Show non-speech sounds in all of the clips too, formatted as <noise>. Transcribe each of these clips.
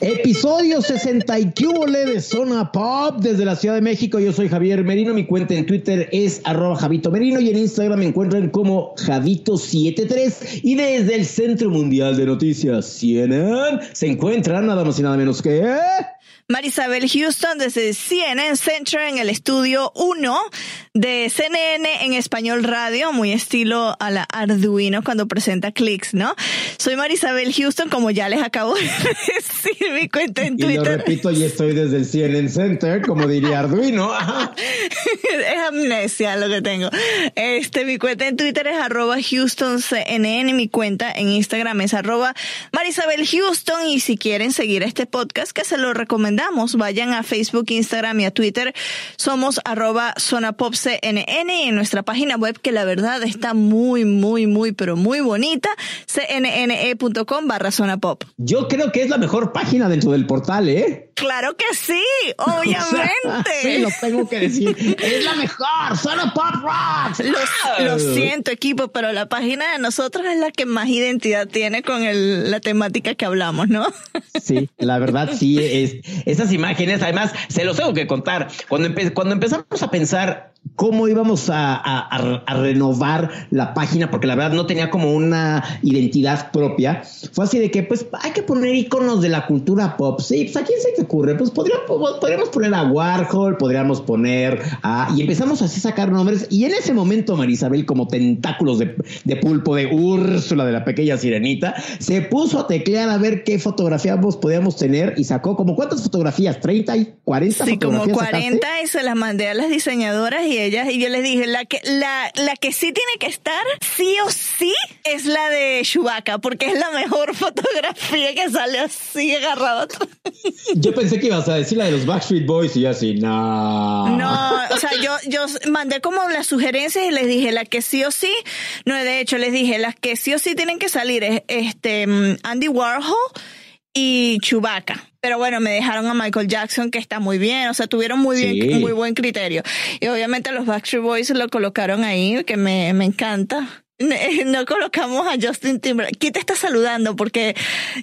Episodio 60 y de Zona Pop desde la Ciudad de México. Yo soy Javier Merino. Mi cuenta en Twitter es arroba Javito Merino y en Instagram me encuentran como Javito73. Y desde el Centro Mundial de Noticias CNN se encuentran nada más y nada menos que... Marisabel Houston desde CNN Center en el estudio 1 de CNN en español radio, muy estilo a la Arduino cuando presenta clics, ¿no? Soy Marisabel Houston, como ya les acabo de <laughs> decir mi cuenta en Twitter. Y lo repito, y estoy desde el CNN Center, como diría Arduino. <laughs> es amnesia lo que tengo. Este, mi cuenta en Twitter es arroba HoustonCNN, mi cuenta en Instagram es arroba Marisabel Houston, y si quieren seguir este podcast, que se lo recomiendo vayan a Facebook, Instagram y a Twitter. Somos arroba zonapopcnn y en nuestra página web que la verdad está muy, muy, muy, pero muy bonita, cnne.com barra zonapop. Yo creo que es la mejor página dentro del portal, ¿eh? Claro que sí, <laughs> obviamente. sí, lo tengo que decir. Es la mejor, solo Pop Rocks. Lo, siento, equipo, pero la página de nosotros es la que más identidad tiene con el, la temática que hablamos, ¿no? <laughs> Sí, la verdad sí es. Esas imágenes, además, se los tengo que contar. Cuando, cuando empezamos a pensar cómo íbamos a, renovar la página, porque la verdad no tenía como una identidad propia. Fue así de que, pues, hay que poner iconos de la cultura pop. Sí, pues, ¿a quién se ocurre? Pues podríamos, podríamos poner a Warhol, podríamos poner a... Y empezamos así a sacar nombres. Y en ese momento, Marisabel, como tentáculos de, de pulpo de Úrsula, de la pequeña sirenita, se puso a teclear a ver qué fotografías podíamos tener y sacó como, ¿cuántas fotografías? ¿30 y 40 sí, como 40 y se las mandé a las diseñadoras y ellas, y yo les dije, la que, la, la que sí tiene que estar, sí o sí, es la de Chewbacca, porque es la mejor <laughs> fotografía que sale así agarrado. Yo pensé que ibas a decir la de los Backstreet Boys y así, no. No, o sea, yo, yo mandé como las sugerencias y les dije, la que sí o sí, no, de hecho les dije, las que sí o sí tienen que salir es este, mm, Andy Warhol y Chewbacca. Pero bueno, me dejaron a Michael Jackson, que está muy bien, o sea, tuvieron muy bien, muy buen criterio. Y obviamente los Backstreet Boys lo colocaron ahí, que me, me encanta. <laughs> No colocamos a Justin Timberlake. ¿Quién te está saludando? Porque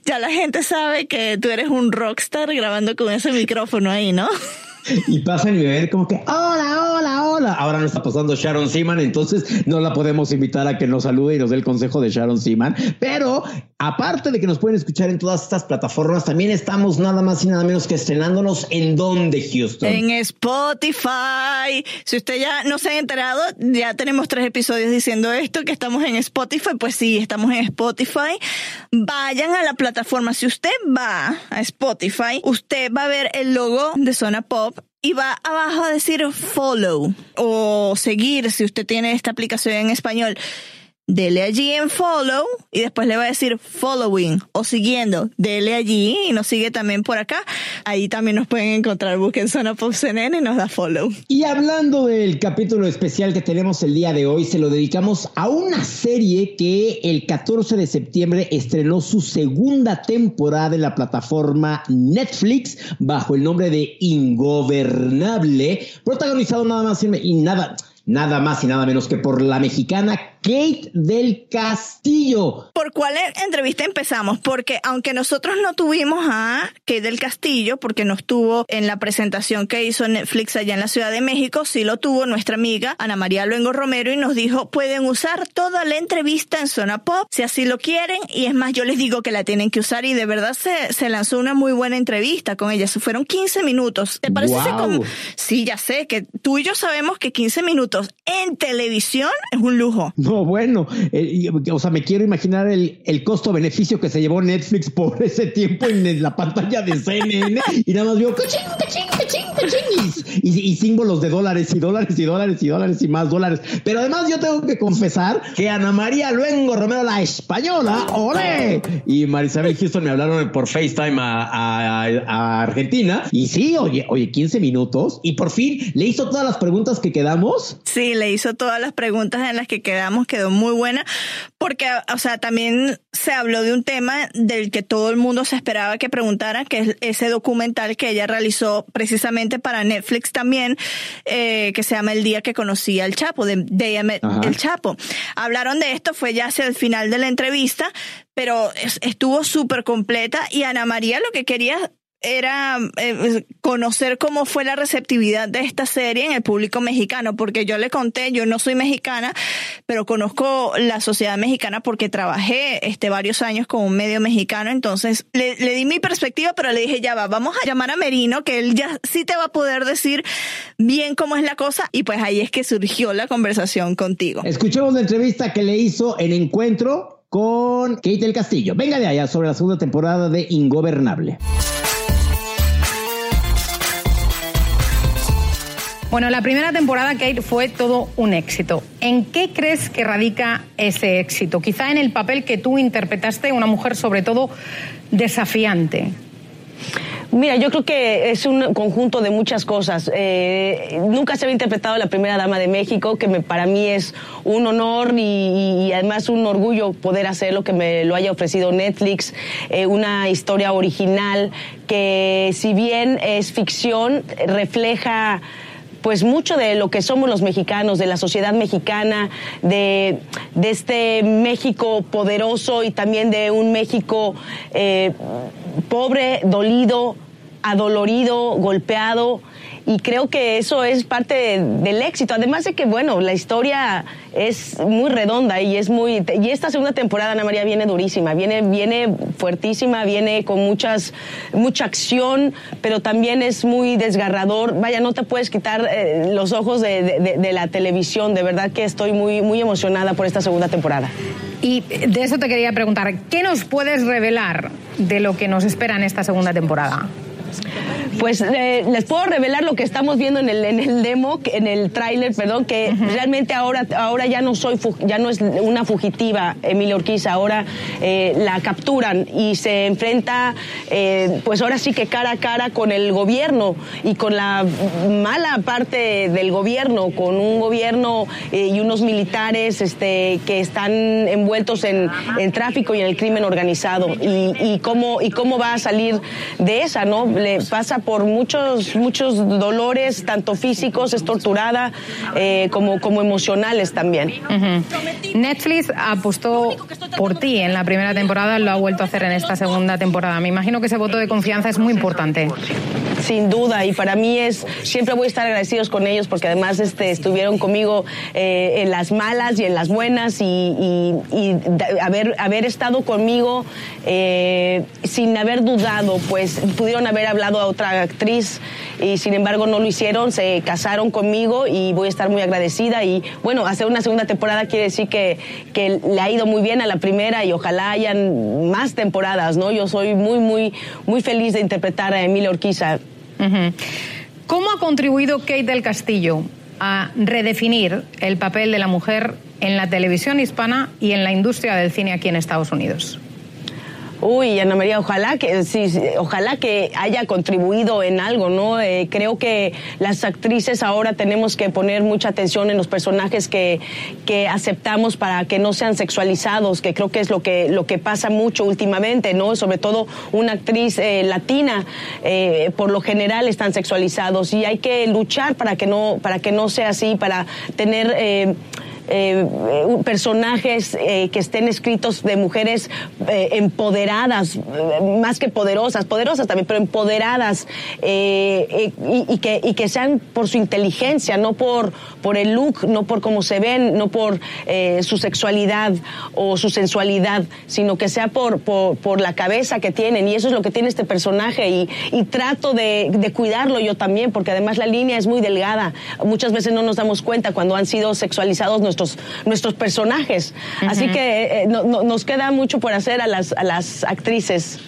ya la gente sabe que tú eres un rockstar grabando con ese micrófono ahí, ¿no? <laughs> <laughs> y pasan y me ven como que, hola, hola, hola. Ahora no está pasando Sharon Seaman, entonces no la podemos invitar a que nos salude y nos dé el consejo de Sharon Seaman. Pero aparte de que nos pueden escuchar en todas estas plataformas, también estamos nada más y nada menos que estrenándonos en donde, Houston. En Spotify. Si usted ya no se ha enterado, ya tenemos tres episodios diciendo esto, que estamos en Spotify. Pues sí, estamos en Spotify. Vayan a la plataforma. Si usted va a Spotify, usted va a ver el logo de Zona Pop y va abajo a decir follow o seguir si usted tiene esta aplicación en español dele allí en follow y después le va a decir following o siguiendo, dele allí y nos sigue también por acá. Ahí también nos pueden encontrar, busquen Zona Pop CNN y nos da follow. Y hablando del capítulo especial que tenemos el día de hoy, se lo dedicamos a una serie que el 14 de septiembre estrenó su segunda temporada en la plataforma Netflix bajo el nombre de Ingobernable, protagonizado nada más y nada nada más y nada menos que por la mexicana Kate del Castillo. ¿Por cuál entrevista empezamos? Porque aunque nosotros no tuvimos a Kate del Castillo, porque no estuvo en la presentación que hizo Netflix allá en la Ciudad de México, sí lo tuvo nuestra amiga Ana María Luengo Romero y nos dijo, pueden usar toda la entrevista en Zona Pop, si así lo quieren, y es más, yo les digo que la tienen que usar y de verdad se, se lanzó una muy buena entrevista con ella. Se fueron 15 minutos. ¿Te parece como... Sí, ya sé que tú y yo sabemos que 15 minutos en televisión es un lujo. No, No, bueno, eh, o sea, me quiero imaginar el, el costo-beneficio que se llevó Netflix por ese tiempo en la pantalla de CNN y nada más vio cachín, cachín, y, y, símbolos de dólares y dólares y dólares y dólares y más dólares. Pero además yo tengo que confesar que Ana María Luengo Romero, la española, ¡ole! Y Marisabel Houston me hablaron por FaceTime a, Argentina y sí, oye, oye, 15 minutos y por fin le hizo todas las preguntas que quedamos. Sí, le hizo todas las preguntas en las que quedamos, quedó muy buena porque, o sea, también se habló de un tema del que todo el mundo se esperaba que preguntara, que es ese documental que ella realizó precisamente para Netflix también, eh, que se llama El día que conocí al Chapo, de Day El Chapo. Hablaron de esto, fue ya hacia el final de la entrevista, pero estuvo súper completa y Ana María lo que quería era eh, conocer cómo fue la receptividad de esta serie en el público mexicano, porque yo le conté, yo no soy mexicana, pero conozco la sociedad mexicana porque trabajé este, varios años con un medio mexicano, entonces le, di mi perspectiva, pero le dije, ya va, vamos a llamar a Merino, que él ya sí te va a poder decir bien cómo es la cosa, y pues ahí es que surgió la conversación contigo. Escuchemos la entrevista que le hizo en Encuentro con Kate del Castillo. Venga de allá sobre la segunda temporada de Ingobernable. Bueno, la primera temporada, Kate, fue todo un éxito. ¿En qué crees que radica ese éxito? Quizá en el papel que tú interpretaste, una mujer sobre todo desafiante. Mira, yo creo que es un conjunto de muchas cosas. Eh, nunca se había interpretado la primera dama de México, que para mí es un honor y, además un orgullo poder hacerlo, que me lo haya ofrecido Netflix, eh, una historia original que si bien es ficción, refleja pues mucho de lo que somos los mexicanos, de la sociedad mexicana, de, este México poderoso y también de un México eh, pobre, dolido, adolorido, golpeado y creo que eso es parte del éxito. Además de que, bueno, la historia es muy redonda y es muy... Y esta segunda temporada, Ana María, viene durísima, viene, viene fuertísima, viene con muchas, mucha acción, pero también es muy desgarrador. Vaya, no te puedes quitar eh, los ojos de, de, la televisión. De verdad que estoy muy, muy emocionada por esta segunda temporada. Y de eso te quería preguntar, ¿qué nos puedes revelar de lo que nos espera en esta segunda temporada? Pues eh, les puedo revelar lo que estamos viendo en el, en el demo, en el tráiler, perdón, que realmente ahora, ahora ya no soy, ya no es una fugitiva Emilia Orquiza, ahora eh, la capturan y se enfrenta, eh, pues ahora sí que cara a cara con el gobierno y con la mala parte del gobierno, con un gobierno y unos militares este, que están envueltos en, en tráfico y en el crimen organizado. Y, y, cómo, y cómo va a salir de esa, ¿no? Le pasa por muchos, muchos dolores, tanto físicos, es torturada, eh, como, como emocionales también. Netflix apostó por ti en la primera temporada, lo ha vuelto a hacer en esta segunda temporada. Me imagino que ese voto de confianza es muy importante. Sin duda, y para mí es, siempre voy a estar agradecidos con ellos porque además este, estuvieron conmigo eh, en las malas y en las buenas y, haber, haber estado conmigo eh, sin haber dudado, pues pudieron haber hablado a otra actriz y sin embargo no lo hicieron, se casaron conmigo y voy a estar muy agradecida y bueno, hacer una segunda temporada quiere decir que, que le ha ido muy bien a la primera y ojalá hayan más temporadas, ¿no? Yo soy muy, muy, muy feliz de interpretar a Emilia ¿Cómo ha contribuido Kate del Castillo a redefinir el papel de la mujer en la televisión hispana y en la industria del cine aquí en Estados Unidos? Uy, Ana María, ojalá que sí, ojalá que haya contribuido en algo, ¿no? Eh, creo que las actrices ahora tenemos que poner mucha atención en los personajes que, que aceptamos para que no sean sexualizados, que creo que es lo que lo que pasa mucho últimamente, ¿no? Sobre todo una actriz eh, latina, eh, por lo general están sexualizados y hay que luchar para que no para que no sea así, para tener eh, eh, personajes eh, que estén escritos de mujeres empoderadas, más que poderosas, poderosas también, pero empoderadas y, que, y que sean por su inteligencia, no por, por el look, no por cómo se ven, no por su sexualidad o su sensualidad, sino que sea por, por, la cabeza que tienen. Y eso es lo que tiene este personaje y, y trato de, de cuidarlo yo también, porque además la línea es muy delgada. Muchas veces no nos damos cuenta cuando han sido sexualizados nuestros personajes. Así que eh, nos queda mucho por hacer a las, a las actrices.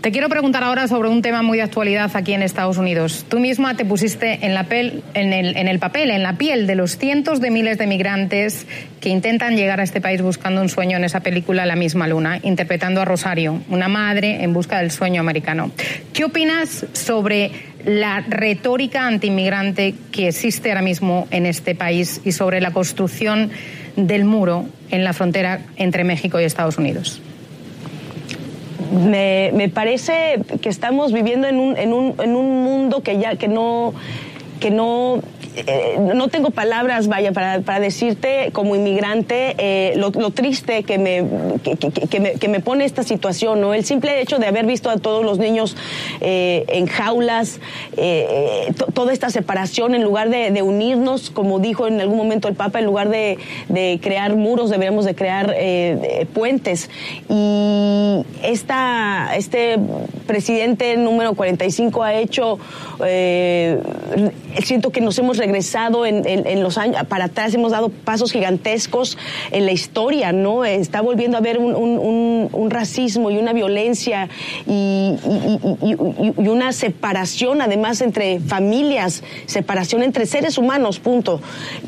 Te quiero preguntar ahora sobre un tema muy de actualidad aquí en Estados Unidos. Tú misma te pusiste en, la en, el, en el papel, en la piel de los cientos de miles de migrantes que intentan llegar a este país buscando un sueño en esa película La misma luna, interpretando a Rosario, una madre en busca del sueño americano. ¿Qué opinas sobre la retórica antiinmigrante que existe ahora mismo en este país y sobre la construcción del muro en la frontera entre México y Estados Unidos? Me, me, parece que estamos viviendo en un, en un, en un mundo que ya que no que no eh, no tengo palabras, vaya, para, para decirte como inmigrante eh, lo, triste que me que, me, que, me, pone esta situación, ¿no? El simple hecho de haber visto a todos los niños eh, en jaulas, toda esta separación, en lugar de, unirnos, como dijo en algún momento el Papa, en lugar de, de crear muros, deberíamos de crear puentes. Y esta, este presidente número 45 ha hecho, siento que nos hemos regresado en, los años para atrás, hemos dado pasos gigantescos en la historia, ¿no? Está volviendo a haber un, racismo y una violencia y, una separación, además, entre familias, separación entre seres humanos, punto,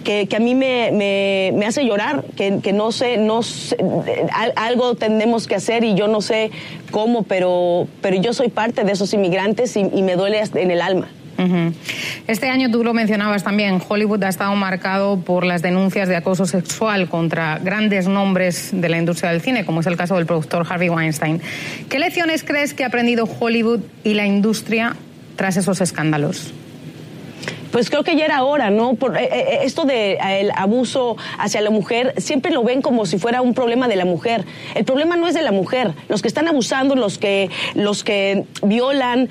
que, a mí me, hace llorar, que, no sé, no sé, algo tenemos que hacer y yo no sé cómo, pero, pero yo soy parte de esos inmigrantes y me duele en el alma. Este año, tú lo mencionabas también, Hollywood ha estado marcado por las denuncias de acoso sexual contra grandes nombres de la industria del cine, como es el caso del productor Harvey Weinstein. ¿Qué lecciones crees que ha aprendido Hollywood y la industria tras esos escándalos? Pues creo que ya era hora, ¿no? Por, eh, eh, esto de eh, el abuso hacia la mujer, siempre lo ven como si fuera un problema de la mujer. El problema no es de la mujer. Los que están abusando, los que, los que violan,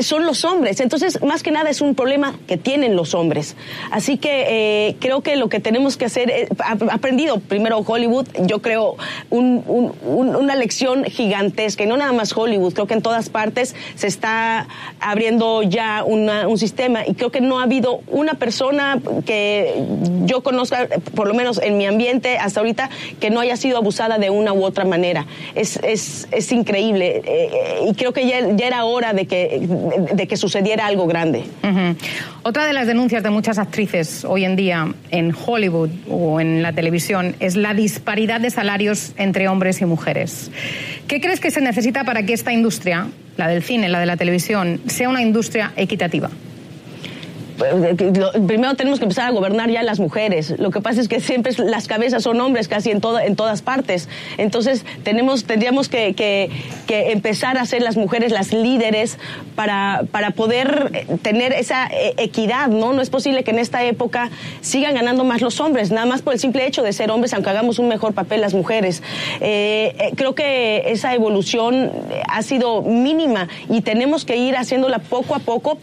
son los hombres. Entonces, más que nada es un problema que tienen los hombres. Así que creo que lo que tenemos que hacer, es, aprendido primero Hollywood, yo creo un, una lección gigantesca, y no nada más Hollywood, creo que en todas partes se está abriendo ya un sistema y creo que no ha habido una persona que yo conozca, por lo menos en mi ambiente hasta ahorita, que no haya sido abusada de una u otra manera. Es, es, es increíble eh, y creo que ya, ya, era hora de que, de, que sucediera algo grande. Otra de las denuncias de muchas actrices hoy en día en Hollywood o en la televisión es la disparidad de salarios entre hombres y mujeres. ¿Qué crees que se necesita para que esta industria, la del cine, la de la televisión, sea una industria equitativa? Primero tenemos que empezar a gobernar ya las mujeres. Lo que pasa es que siempre las cabezas son hombres casi en, en todas partes. Entonces tenemos, tendríamos que, que, empezar a ser las mujeres las líderes para, para poder eh, tener esa eh, equidad, ¿no? No es posible que en esta época sigan ganando más los hombres, nada más por el simple hecho de ser hombres, aunque hagamos un mejor papel las mujeres. Eh, creo que esa evolución ha sido mínima y tenemos que ir haciéndola poco a poco,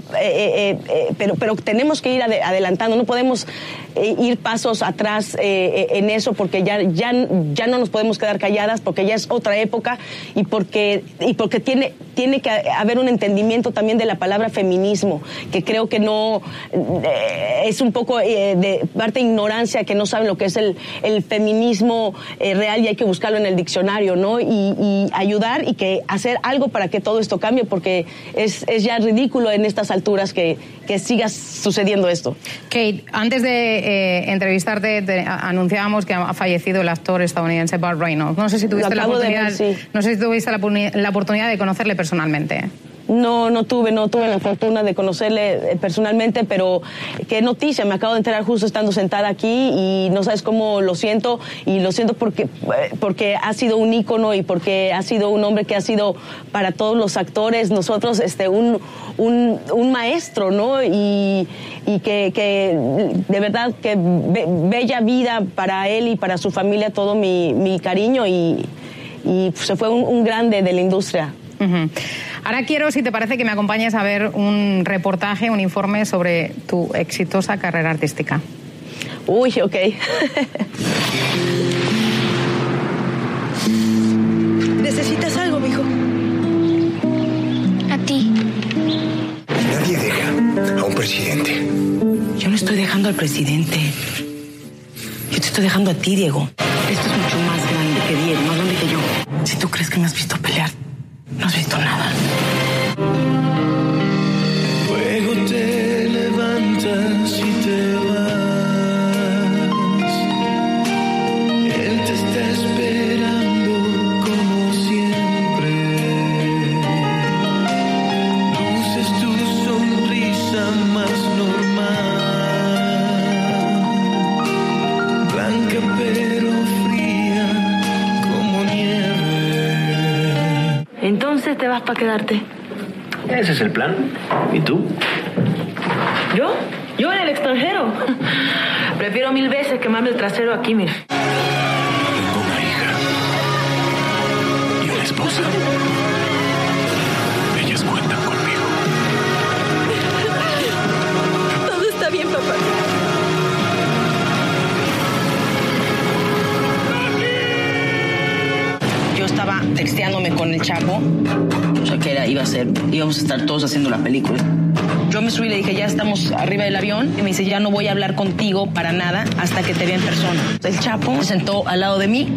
pero, pero tenemos que ir adelantando, no podemos eh, ir pasos atrás eh, en eso porque ya, ya, ya no nos podemos quedar calladas porque ya es otra época y porque, y porque tiene, tiene que haber un entendimiento también de la palabra feminismo, que creo que no eh, es un poco de parte de ignorancia que no saben lo que es el, el feminismo real y hay que buscarlo en el diccionario, ¿no? Y, y, ayudar y que hacer algo para que todo esto cambie porque es, es ya ridículo en estas alturas que, que sigas sucediendo esto. Kate, antes de eh, entrevistarte anunciábamos que ha fallecido el actor estadounidense Bart Reynolds. No sé si tuviste, la oportunidad, no sé si tuviste la oportunidad de conocerle personalmente. No, no tuve, no tuve la fortuna de conocerle eh, personalmente, pero qué noticia, me acabo de enterar justo estando sentada aquí y no sabes cómo lo siento y lo siento porque, eh, porque ha sido un ícono y porque ha sido un hombre que ha sido para todos los actores, nosotros, este, un, un, maestro, ¿no? Y, y que, que, de verdad que bella vida para él y para su familia, todo mi, mi cariño y, y se fue un, grande de la industria. Ahora quiero, si te parece, que me acompañes a ver un reportaje, un informe sobre tu exitosa carrera artística. Uy, ok. ¿Necesitas algo, mijo? A ti. Nadie deja a un presidente. Yo no estoy dejando al presidente. Yo estoy dejando a ti, Diego. Esto es mucho más grande que Diego, más grande que yo. Si tú crees que me has visto pelear, no has visto nada. Para quedarte. Ese es el plan. ¿Y tú? ¿Yo? Yo en el extranjero. <laughs> Prefiero mil veces quemarme el trasero aquí, mira. Tengo una hija. Y una esposa. Ellas cuentan conmigo. Todo está bien, papá. Yo estaba texteándome con el Chapo. Iba a ser, íbamos a estar todos haciendo la película. Yo me subí y le dije, ya estamos arriba del avión. Y me dice, ya no voy a hablar contigo para nada hasta que te vea en persona. El Chapo se sentó al lado de mí.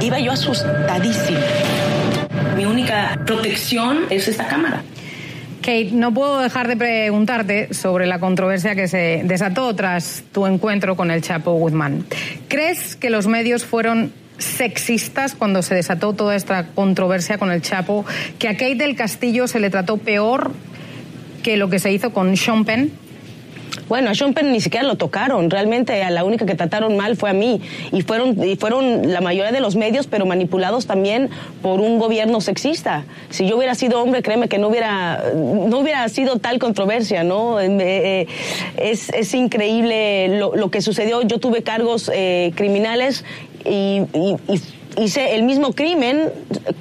Iba yo asustadísima. Mi única protección es esta cámara. Kate, no puedo dejar de preguntarte sobre la controversia que se desató tras tu encuentro con el Chapo Guzmán. ¿Crees que los medios fueron sexistas cuando se desató toda esta controversia con el Chapo? ¿Que a Kate del Castillo se le trató peor que lo que se hizo con Sean Penn? Bueno, a Sean Penn ni siquiera lo tocaron. Realmente a la única que trataron mal fue a mí. Y fueron, y fueron la mayoría de los medios, pero manipulados también por un gobierno sexista. Si yo hubiera sido hombre, créeme que no hubiera, no hubiera sido tal controversia, ¿no? Eh, eh, es, es increíble lo, lo que sucedió. Yo tuve cargos eh, criminales y, y- hice el mismo crimen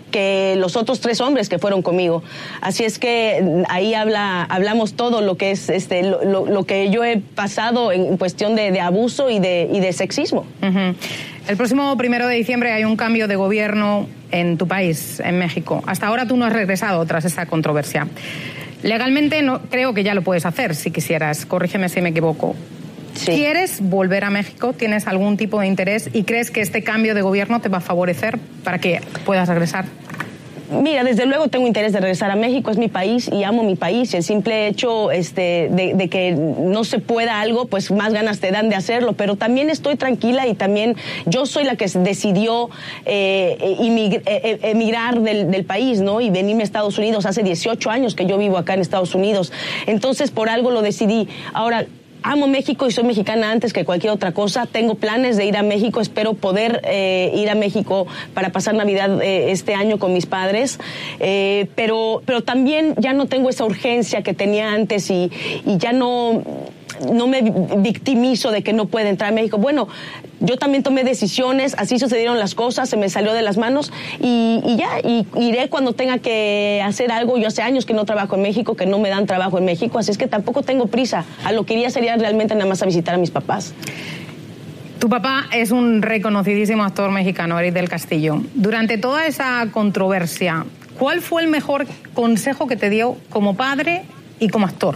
que los otros tres hombres que fueron conmigo. Así es que ahí habla, hablamos todo lo que es este, lo, lo- lo que yo he pasado en cuestión de, de abuso y de, y de sexismo. Ujú. El próximo primero de diciembre hay un cambio de gobierno en tu país, en México. Hasta ahora tú no has regresado tras esa controversia. Legalmente no creo que ya lo puedes hacer si quisieras. Corrígeme si me equivoco. Sí. ¿Quieres volver a México? ¿Tienes algún tipo de interés y crees que este cambio de gobierno te va a favorecer para que puedas regresar? Mira, desde luego tengo interés de regresar a México, es mi país y amo mi país. El simple hecho este, de, de que no se pueda algo, pues más ganas te dan de hacerlo. Pero también estoy tranquila y también yo soy la que decidió eh, imig- eh, eh, emigrar del, del país, ¿no? Y venirme a Estados Unidos. Hace 18 años que yo vivo acá en Estados Unidos. Entonces, por algo lo decidí. Ahora, Amo México y soy mexicana antes que cualquier otra cosa. Tengo planes de ir a México. Espero poder eh, ir a México para pasar Navidad eh, este año con mis padres. Eh, pero, pero también ya no tengo esa urgencia que tenía antes y, y ya no no me victimizo de que no puede entrar a México. Bueno, yo también tomé decisiones, así sucedieron las cosas, se me salió de las manos y, ya, y iré cuando tenga que hacer algo. Yo hace años que no trabajo en México, que no me dan trabajo en México, así es que tampoco tengo prisa. A lo que iría sería realmente nada más a visitar a mis papás. Tu papá es un reconocidísimo actor mexicano, Eric del Castillo. Durante toda esa controversia, ¿cuál fue el mejor consejo que te dio como padre y como actor?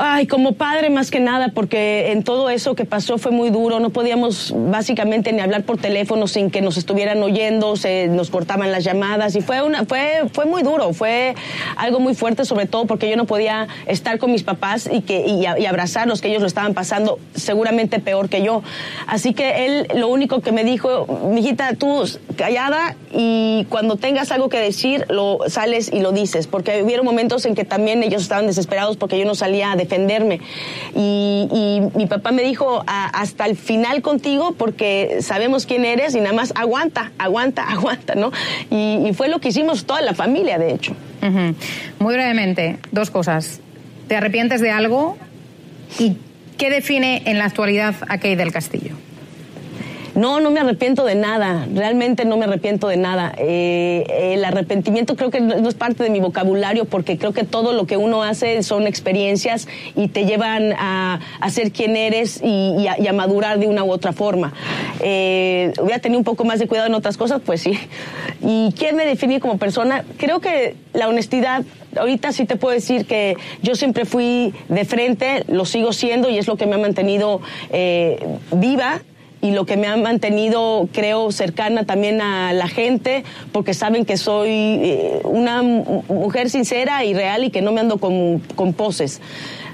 Ay, como padre más que nada, porque en todo eso que pasó fue muy duro. No podíamos básicamente ni hablar por teléfono sin que nos estuvieran oyendo, se nos cortaban las llamadas y fue una, fue, fue muy duro, fue algo muy fuerte, sobre todo porque yo no podía estar con mis papás y que y, y abrazarlos, que ellos lo estaban pasando seguramente peor que yo. Así que él lo único que me dijo, mijita, tú callada y cuando tengas algo que decir, lo sales y lo dices, porque hubieron momentos en que también ellos estaban desesperados porque yo no salía a defenderme. Y, mi papá me dijo, "A- hasta el final contigo, porque sabemos quién eres y nada más aguanta, aguanta, <laughs> aguanta, ¿no? Y, fue lo que hicimos toda la familia, de hecho. Muy brevemente, dos cosas. ¿Te arrepientes de algo? ¿Y qué define en la actualidad a Kate del Castillo? No, no me arrepiento de nada, realmente no me arrepiento de nada. Eh, el arrepentimiento creo que no es parte de mi vocabulario porque creo que todo lo que uno hace son experiencias y te llevan a, a ser quien eres y, a, a, madurar de una u otra forma. Eh, hubiera tenido un poco más de cuidado en otras cosas, pues sí. ¿Y quién me define como persona? Creo que la honestidad ahorita sí te puedo decir que yo siempre fui de frente, lo sigo siendo y es lo que me ha mantenido eh, viva y lo que me ha mantenido, creo, cercana también a la gente, porque saben que soy eh, una mujer sincera y real y que no me ando con, con poses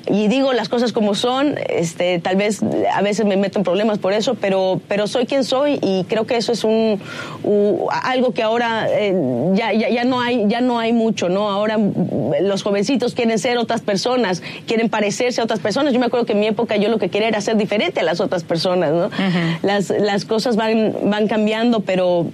y digo las cosas como son, este, tal vez a veces me meto en problemas por eso, pero, pero soy quien soy y creo que eso es un, un algo que ahora eh, ya, ya, ya, no hay, ya no hay mucho, ¿no? Ahora los jovencitos quieren ser otras personas, quieren parecerse a otras personas. Yo me acuerdo que en mi época yo lo que quería era ser diferente a las otras personas, ¿no? Uh -huh. las, las cosas van, van cambiando, pero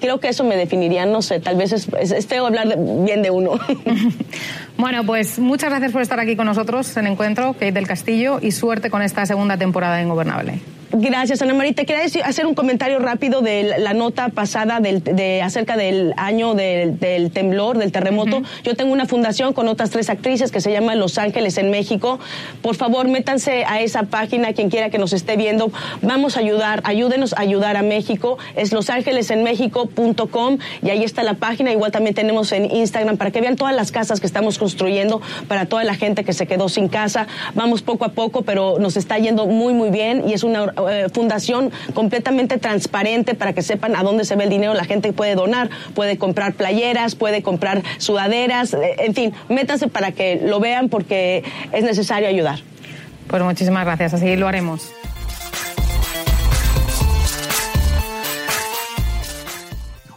creo que eso me definiría, no sé, tal vez es, es, es feo hablar de, bien de uno. <laughs> bueno, pues muchas gracias por estar aquí con nosotros en Encuentro, Kate del Castillo, y suerte con esta segunda temporada de Ingobernable. Gracias, Ana María. Te quería decir, hacer un comentario rápido de la nota pasada del, de, acerca del año del, del temblor, del terremoto. Uh -huh. Yo tengo una fundación con otras tres actrices que se llama Los Ángeles en México. Por favor, métanse a esa página, quien quiera que nos esté viendo. Vamos a ayudar, ayúdenos a ayudar a México. Es losangelesenmexico.com y ahí está la página. Igual también tenemos en Instagram para que vean todas las casas que estamos construyendo para toda la gente que se quedó sin casa. Vamos poco a poco, pero nos está yendo muy, muy bien y es una eh, fundación completamente transparente para que sepan a dónde se ve el dinero. La gente puede donar, puede comprar playeras, puede comprar sudaderas, eh, en fin, métanse para que lo vean porque es necesario ayudar. Pues muchísimas gracias, así lo haremos.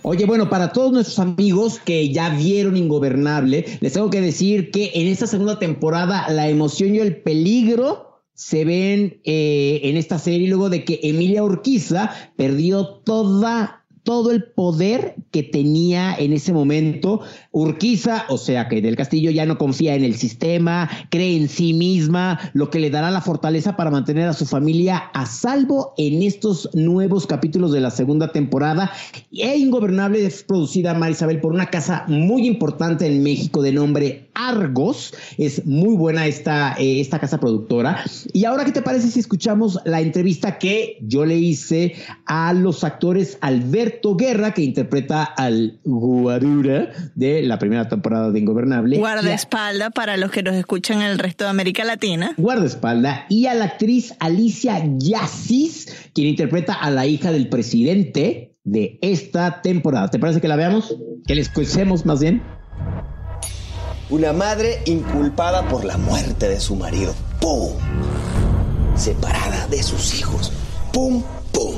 Oye, bueno, para todos nuestros amigos que ya vieron Ingobernable, les tengo que decir que en esta segunda temporada la emoción y el peligro se ven eh, en esta serie luego de que Emilia Urquiza perdió toda todo el poder que tenía en ese momento Urquiza, o sea que del Castillo ya no confía en el sistema, cree en sí misma, lo que le dará la fortaleza para mantener a su familia a salvo en estos nuevos capítulos de la segunda temporada. E Ingobernable es producida, Marisabel, por una casa muy importante en México de nombre Argos. Es muy buena esta, eh, esta casa productora. Y ahora, ¿qué te parece si escuchamos la entrevista que yo le hice a los actores Alberto Guerra, que interpreta al Guarura de la primera temporada de Ingobernable. Guardaespaldas para los que nos escuchan en el resto de América Latina. Guardaespaldas. Y a la actriz Alicia Yacis, quien interpreta a la hija del presidente de esta temporada. ¿Te parece que la veamos? Que la escuchemos más bien. Una madre inculpada por la muerte de su marido. ¡Pum! Separada de sus hijos. ¡Pum! ¡Pum!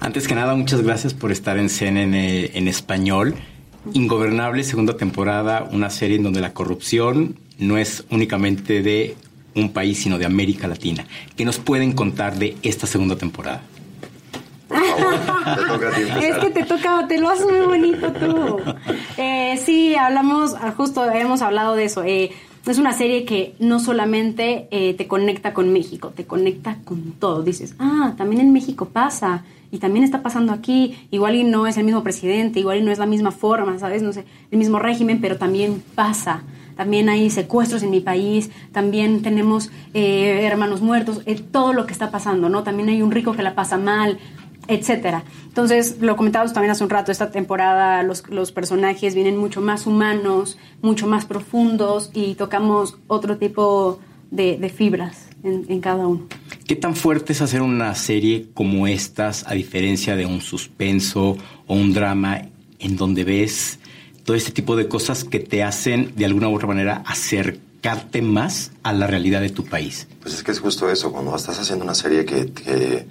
Antes que nada, muchas gracias por estar en CNN en español. Ingobernable, segunda temporada, una serie en donde la corrupción no es únicamente de un país, sino de América Latina. ¿Qué nos pueden contar de esta segunda temporada? Es que te toca, te lo haces muy bonito tú. Eh, sí, hablamos, justo hemos hablado de eso. Eh, es una serie que no solamente eh, te conecta con México, te conecta con todo. Dices, ah, también en México pasa y también está pasando aquí, igual y no es el mismo presidente, igual y no es la misma forma, ¿sabes? No sé, el mismo régimen, pero también pasa. También hay secuestros en mi país, también tenemos eh, hermanos muertos, eh, todo lo que está pasando, ¿no? También hay un rico que la pasa mal, etcétera. Entonces, lo comentábamos también hace un rato, esta temporada los, los personajes vienen mucho más humanos, mucho más profundos y tocamos otro tipo de, de fibras en, en, cada uno. ¿Qué tan fuerte es hacer una serie como estas, a diferencia de un suspenso o un drama en donde ves todo este tipo de cosas que te hacen de alguna u otra manera acercarte más a la realidad de tu país? Pues es que es justo eso, cuando estás haciendo una serie que, que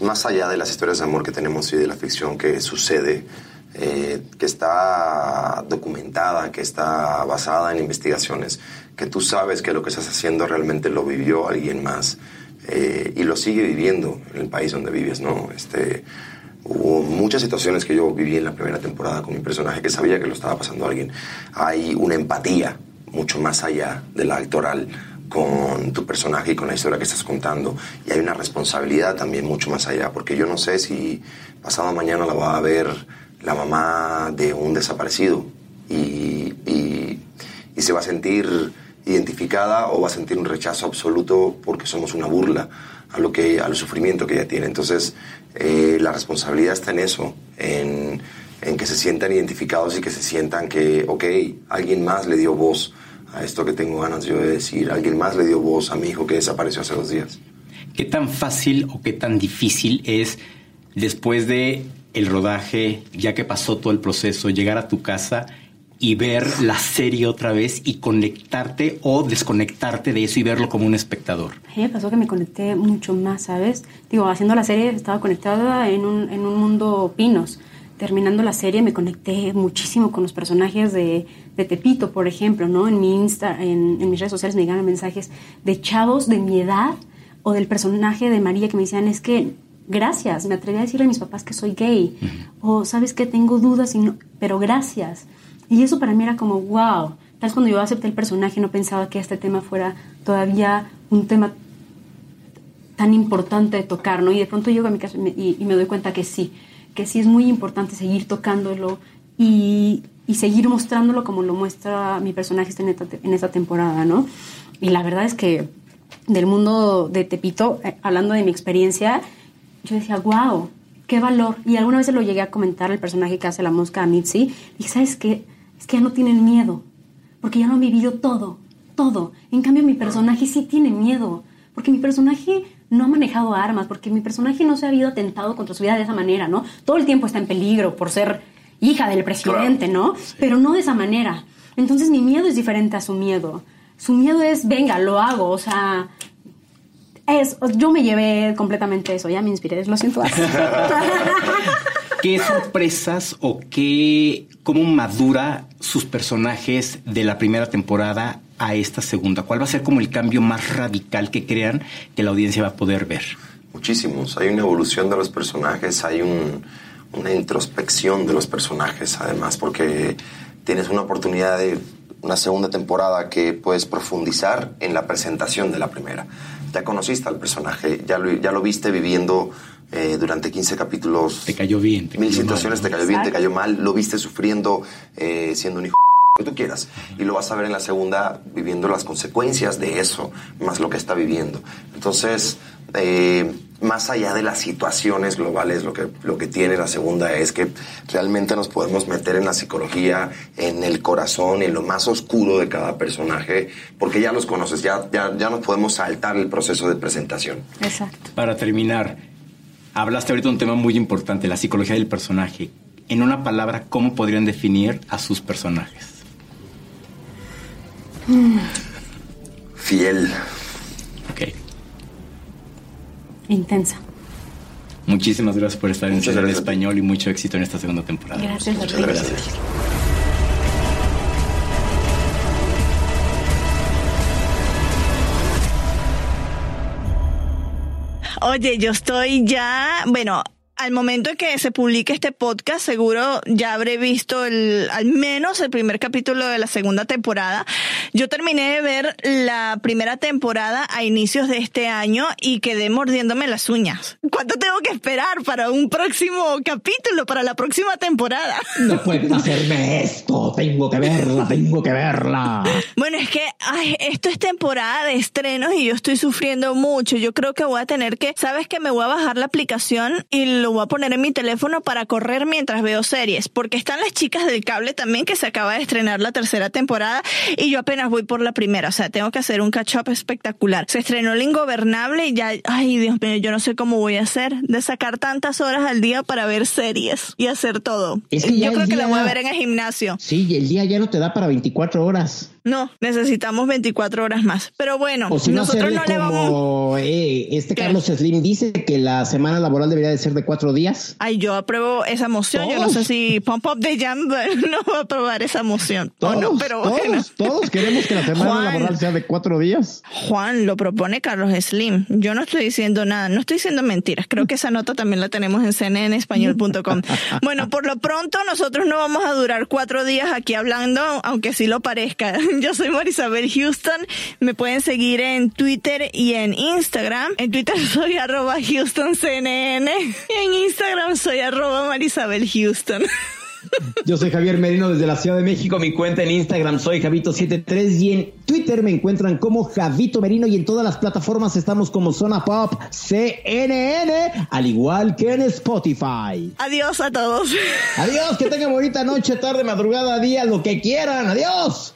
más allá de las historias de amor que tenemos y de la ficción que sucede, eh, que está documentada, que está basada en investigaciones, que tú sabes que lo que estás haciendo realmente lo vivió alguien más eh, y lo sigue viviendo en el país donde vives, ¿no? Este, hubo muchas situaciones que yo viví en la primera temporada con mi personaje que sabía que lo estaba pasando alguien. Hay una empatía mucho más allá de la actoral con tu personaje y con la historia que estás contando. Y hay una responsabilidad también mucho más allá, porque yo no sé si pasado mañana la va a ver la mamá de un desaparecido y, y, se va a sentir identificada o va a sentir un rechazo absoluto porque somos una burla a lo que al sufrimiento que ella tiene. Entonces, eh, la responsabilidad está en eso, en, en que se sientan identificados y que se sientan que, ok, alguien más le dio voz a esto que tengo ganas yo de decir, alguien más le dio voz a mi hijo que desapareció hace dos días. ¿Qué tan fácil o qué tan difícil es después de el rodaje, ya que pasó todo el proceso, llegar a tu casa y ver la serie otra vez y conectarte o desconectarte de eso y verlo como un espectador? A mí me pasó que me conecté mucho más, ¿sabes? Digo, haciendo la serie estaba conectada en un, en un mundo pinos. Terminando la serie me conecté muchísimo con los personajes de, de Tepito, por ejemplo, ¿no? En mi Insta, en, en mis redes sociales me llegaban mensajes de chavos de mi edad o del personaje de María que me decían, es que gracias, me atreví a decirle a mis papás que soy gay, o sabes que tengo dudas, y no, pero gracias. Y eso para mí era como, wow. Tal cuando yo acepté el personaje no pensaba que este tema fuera todavía un tema tan importante de tocar, ¿no? Y de pronto llego a mi casa y me doy cuenta que sí, que sí es muy importante seguir tocándolo y, y seguir mostrándolo como lo muestra mi personaje en esta, en esta temporada, ¿no? Y la verdad es que del mundo de Tepito, eh, hablando de mi experiencia, yo decía, wow, qué valor. Y alguna vez se lo llegué a comentar al personaje que hace la mosca a Mitzi. Dije, ¿sabes qué? Es que ya no tienen miedo, porque ya lo han vivido todo, todo. En cambio, mi personaje sí tiene miedo, porque mi personaje no ha manejado armas, porque mi personaje no se ha habido atentado contra su vida de esa manera, ¿no? Todo el tiempo está en peligro por ser hija del presidente, ¿no? Pero no de esa manera. Entonces mi miedo es diferente a su miedo. Su miedo es, venga, lo hago, o sea, es, yo me llevé completamente eso, ya me inspiré, lo siento. <laughs> <laughs> ¿Qué sorpresas o qué, cómo madura sus personajes de la primera temporada a esta segunda? ¿Cuál va a ser como el cambio más radical que crean que la audiencia va a poder ver? Muchísimos. Hay una evolución de los personajes, hay un- una introspección de los personajes, además, porque tienes una oportunidad de una segunda temporada que puedes profundizar en la presentación de la primera. Ya conociste al personaje, ya lo, ya lo viste viviendo eh, durante 15 capítulos. Te cayó bien. Te mil cayó situaciones, mal, te cayó bien, te cayó mal, lo viste sufriendo, eh, siendo un hijo que tú quieras. Y lo vas a ver en la segunda viviendo las consecuencias de eso, más lo que está viviendo. Entonces, eh, más allá de las situaciones globales, lo que, lo que tiene la segunda es que realmente nos podemos meter en la psicología, en el corazón, en lo más oscuro de cada personaje, porque ya los conoces, ya, ya, ya nos podemos saltar el proceso de presentación. Exacto. Para terminar, hablaste ahorita de un tema muy importante, la psicología del personaje. En una palabra, ¿cómo podrían definir a sus personajes? Fiel. Ok. Intensa. Muchísimas gracias por estar en Muchas ti. Español y mucho éxito en esta segunda temporada. Gracias Muchas gracias. Oye, yo estoy ya, bueno, al momento en que se publique este podcast, seguro ya habré visto el, al menos el primer capítulo de la segunda temporada. Yo terminé de ver la primera temporada a inicios de este año y quedé mordiéndome las uñas. ¿Cuánto tengo que esperar para un próximo capítulo, para la próxima temporada? No puedes hacerme esto. Tengo que verla, tengo que verla. Bueno, es que ay, esto es temporada de estrenos y yo estoy sufriendo mucho. Yo creo que voy a tener que, sabes que me voy a bajar la aplicación y lo voy a poner en mi teléfono para correr mientras veo series, porque están las chicas del cable también que se acaba de estrenar la tercera temporada y yo apenas voy por la primera, o sea, tengo que hacer un catch up espectacular. Se estrenó El Ingobernable y ya, ay Dios mío, yo no sé cómo voy a hacer de sacar tantas horas al día para ver series y hacer todo. Es que ya yo creo que la voy a ver en el gimnasio. Sí, y el día ya no te da para 24 horas. No, necesitamos 24 horas más. Pero bueno, O si no, nosotros no le vamos. eh, este ¿Qué? Carlos Slim dice que la semana laboral debería de ser de cuatro días. Ay, yo apruebo esa moción. Yo no sé si Pump Up de Jam <laughs> no va a aprobar esa moción. Todos, no, pero bueno. todos, todos queremos que la semana Juan. laboral sea de cuatro días. Juan, lo propone Carlos Slim. Yo no estoy diciendo nada, no estoy diciendo mentiras. Creo que esa nota también la tenemos en cnnespañol.com. Bueno, por lo pronto nosotros no vamos a durar cuatro días aquí hablando, aunque sí lo parezca. <laughs> Yo soy Marisabel Houston. Me pueden seguir en Twitter y en Instagram. En Twitter <laughs> soy arroba HoustonCNN. Y en Instagram soy arroba Marisabel Houston. <laughs> Yo soy Javier Merino desde la Ciudad de México. Mi cuenta en Instagram soy Javito73 y en Twitter me encuentran como Javito Merino y en todas las plataformas estamos como Zona Pop CNN, al igual que en Spotify. Adiós a todos. Adiós, que tengan bonita noche, tarde, madrugada, día, lo que quieran. Adiós.